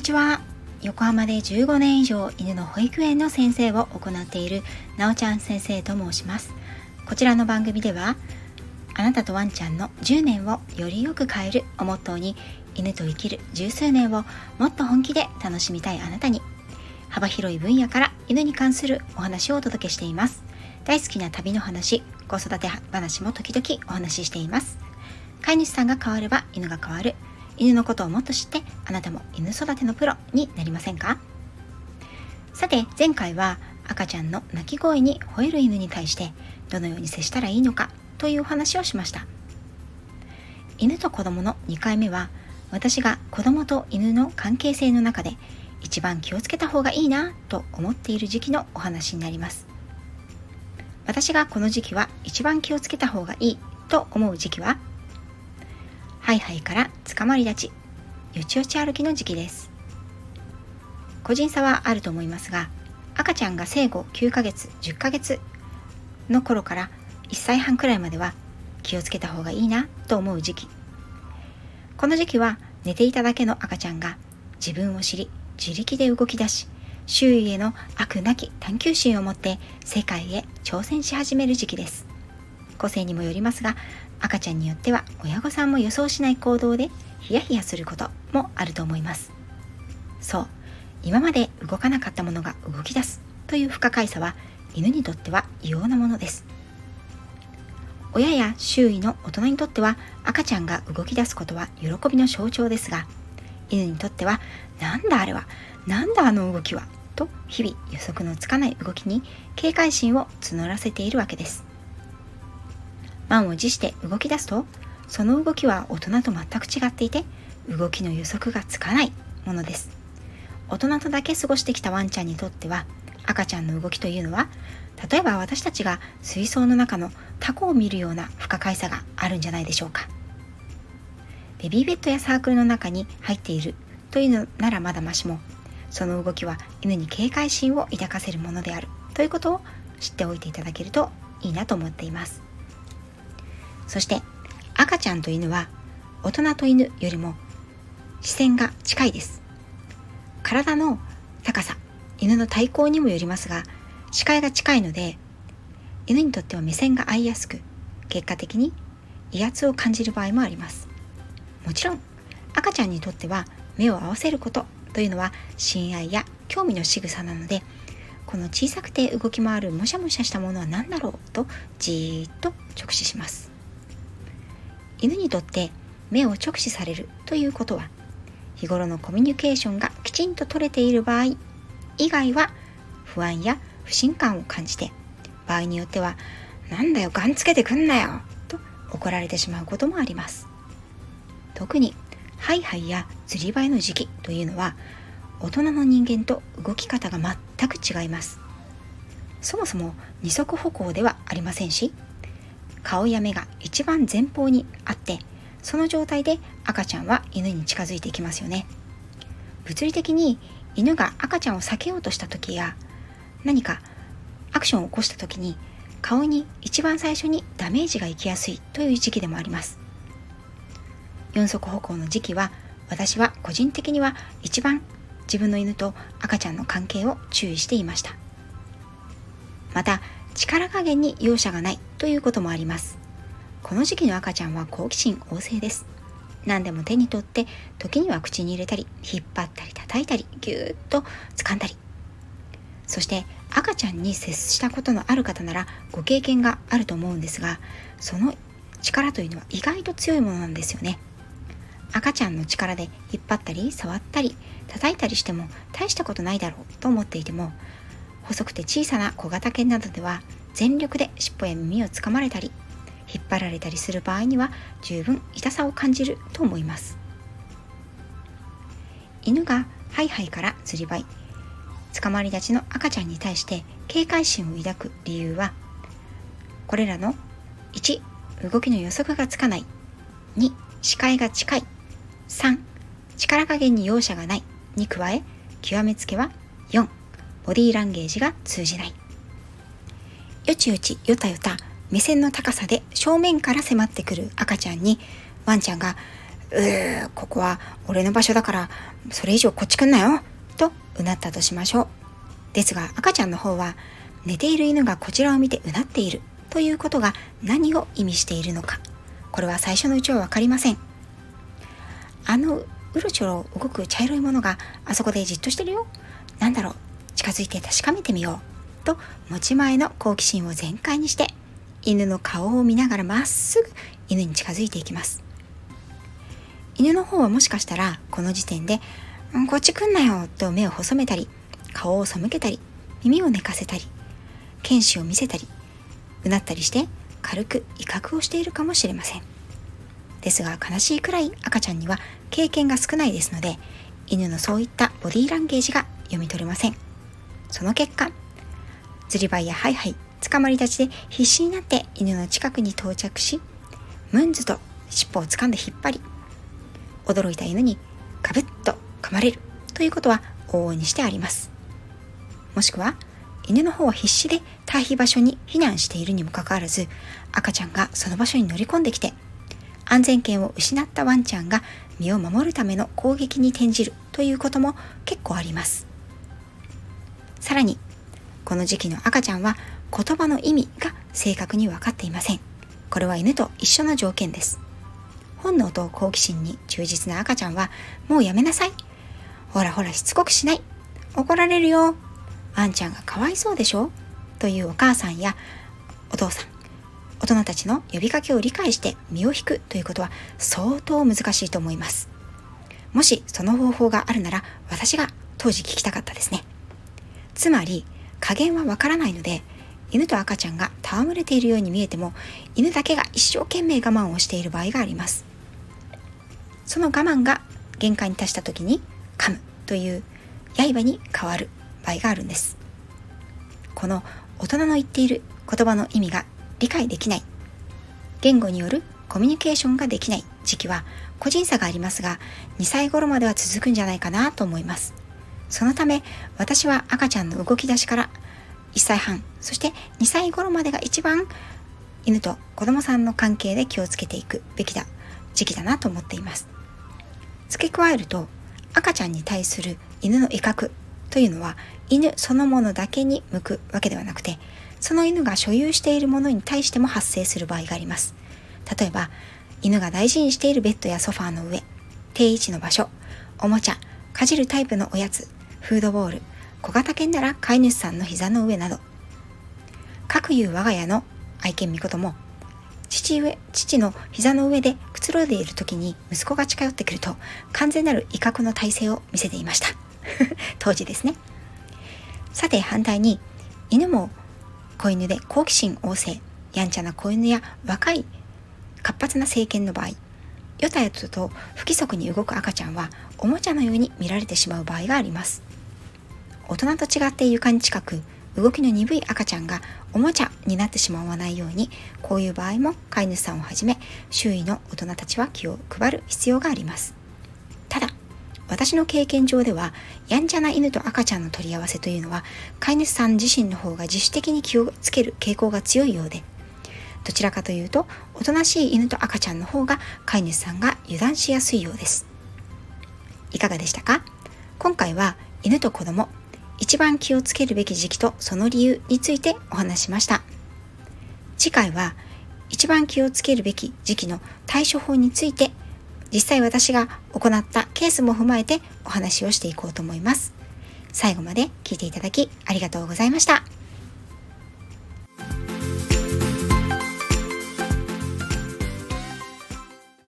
にちは。横浜で15年以上犬の保育園の先生を行っているなおちゃん先生と申します。こちらの番組ではあなたとワンちゃんの10年をよりよく変えるをモットーに犬と生きる十数年をもっと本気で楽しみたいあなたに幅広い分野から犬に関するお話をお届けしています。大好きな旅の話子育て話も時々お話ししています。飼い主さんが変われば犬が変わる。犬のことをもっと知ってあなたも犬育てのプロになりませんか？さて前回は赤ちゃんの鳴き声に吠える犬に対してどのように接したらいいのかというお話をしました。犬と子供の2回目は私が子供と犬の関係性の中で一番気をつけた方がいいなと思っている時期のお話になります。私がこの時期は一番気をつけた方がいいと思う時期はハイハイから捕まり立ちよちよち歩きの時期です。個人差はあると思いますが赤ちゃんが生後9ヶ月10ヶ月の頃から1歳半くらいまでは気をつけた方がいいなと思う時期。この時期は寝ていただけの赤ちゃんが自分を知り自力で動き出し周囲への悪なき探求心を持って世界へ挑戦し始める時期です。個性にもよりますが赤ちゃんによっては親御さんも予想しない行動でヒヤヒヤすることもあると思います。そう今まで動かなかったものが動き出すという不可解さは犬にとっては異様なものです。親や周囲の大人にとっては赤ちゃんが動き出すことは喜びの象徴ですが犬にとってはなんだあれはなんだあの動きはと日々予測のつかない動きに警戒心を募らせているわけです。満を持して動き出すとその動きは大人と全く違っていて動きの予測がつかないものです。大人とだけ過ごしてきたワンちゃんにとっては赤ちゃんの動きというのは例えば私たちが水槽の中のタコを見るような不可解さがあるんじゃないでしょうか。ベビーベッドやサークルの中に入っているというのならまだましもその動きは犬に警戒心を抱かせるものであるということを知っておいていただけるといいなと思っています。そして赤ちゃんと犬は大人と犬よりも視線が近いです。体の高さ犬の体高にもよりますが視界が近いので犬にとっては目線が合いやすく結果的に威圧を感じる場合もあります。もちろん赤ちゃんにとっては目を合わせることというのは親愛や興味の仕草なのでこの小さくて動き回るもしゃもしゃしたものは何だろうとじーっと直視します。犬にとって目を直視されるということは日頃のコミュニケーションがきちんと取れている場合以外は不安や不信感を感じて場合によっては「なんだよガンつけてくんなよ」と怒られてしまうこともあります。特にハイハイや釣り場への時期というのは大人の人間と動き方が全く違います。そもそも二足歩行ではありませんし顔や目が一番前方にあってその状態で赤ちゃんは犬に近づいていきますよね。物理的に犬が赤ちゃんを避けようとした時や何かアクションを起こした時に顔に一番最初にダメージがいきやすいという時期でもあります。四足歩行の時期は私は個人的には一番自分の犬と赤ちゃんの関係を注意していました。また力加減に容赦がないということもあります。この時期の赤ちゃんは好奇心旺盛です。何でも手に取って時には口に入れたり引っ張ったり叩いたりぎゅーっと掴んだり。そして赤ちゃんに接したことのある方ならご経験があると思うんですがその力というのは意外と強いものなんですよね。赤ちゃんの力で引っ張ったり触ったり叩いたりしても大したことないだろうと思っていても細くて小さな小型犬などでは全力で尻尾や耳をつかまれたり引っ張られたりする場合には十分痛さを感じると思います。犬がハイハイから釣りバイ捕まり立ちの赤ちゃんに対して警戒心を抱く理由はこれらの1動きの予測がつかない2視界が近い3力加減に容赦がないに加え極めつけは4ボディーランゲージが通じない。よちよちよたよた目線の高さで正面から迫ってくる赤ちゃんにワンちゃんがうーここは俺の場所だからそれ以上こっち来んなよとうなったとしましょう。ですが赤ちゃんの方は寝ている犬がこちらを見てうなっているということが何を意味しているのか。これは最初のうちは分かりません。あのうろちょろ動く茶色いものがあそこでじっとしてるよ。なんだろう。近づいて確かめてみようと持ち前の好奇心を全開にして犬の顔を見ながらまっすぐ犬に近づいていきます。犬の方はもしかしたらこの時点で「こっち来んなよ」と目を細めたり顔を背けたり耳を寝かせたり犬歯を見せたりうなったりして軽く威嚇をしているかもしれません。ですが悲しいくらい赤ちゃんには経験が少ないですので犬のそういったボディーランゲージが読み取れません。その結果ずりばいやハイハイ捕まり立ちで必死になって犬の近くに到着しムンズと尻尾を掴んで引っ張り驚いた犬にガブッと噛まれるということは往々にしてあります。もしくは犬の方は必死で退避場所に避難しているにもかかわらず赤ちゃんがその場所に乗り込んできて安全圏を失ったワンちゃんが身を守るための攻撃に転じるということも結構あります。さらにこの時期の赤ちゃんは言葉の意味が正確に分かっていません。これは犬と一緒の条件です。本能と好奇心に忠実な赤ちゃんはもうやめなさい。ほらほらしつこくしない。怒られるよ。ワンちゃんがかわいそうでしょ。というお母さんやお父さん、大人たちの呼びかけを理解して身を引くということは相当難しいと思います。もしその方法があるなら私が当時聞きたかったですね。つまり加減はわからないので犬と赤ちゃんが戯れているように見えても犬だけが一生懸命我慢をしている場合があります。その我慢が限界に達した時に噛むという刃に変わる場合があるんです。この大人の言っている言葉の意味が理解できない。言語によるコミュニケーションができない時期は個人差がありますが2歳頃までは続くんじゃないかなと思います。そのため私は赤ちゃんの動き出しから1歳半そして2歳頃までが一番犬と子供さんの関係で気をつけていくべきだ時期だなと思っています。付け加えると赤ちゃんに対する犬の威嚇というのは犬そのものだけに向くわけではなくてその犬が所有しているものに対しても発生する場合があります。例えば犬が大事にしているベッドやソファーの上定位置の場所おもちゃかじるタイプのおやつフードボール小型犬なら飼い主さんの膝の上など。各いう我が家の愛犬みことも父上父の膝の上でくつろいでいる時に息子が近寄ってくると完全なる威嚇の体勢を見せていました。当時ですね。さて反対に犬も子犬で好奇心旺盛やんちゃな子犬や若い活発な成犬の場合よたよたと不規則に動く赤ちゃんはおもちゃのように見られてしまう場合があります。大人と違って床に近く動きの鈍い赤ちゃんがおもちゃになってしまわないようにこういう場合も飼い主さんをはじめ周囲の大人たちは気を配る必要があります。ただ私の経験上ではやんちゃな犬と赤ちゃんの取り合わせというのは飼い主さん自身の方が自主的に気をつける傾向が強いようでどちらかというとおとなしい犬と赤ちゃんの方が飼い主さんが油断しやすいようです。いかがでしたか？今回は犬と子供一番気をつけるべき時期とその理由についてお話しました次回は一番気をつけるべき時期の対処法について実際私が行ったケースも踏まえてお話をしていこうと思います。最後まで聞いていただきありがとうございました。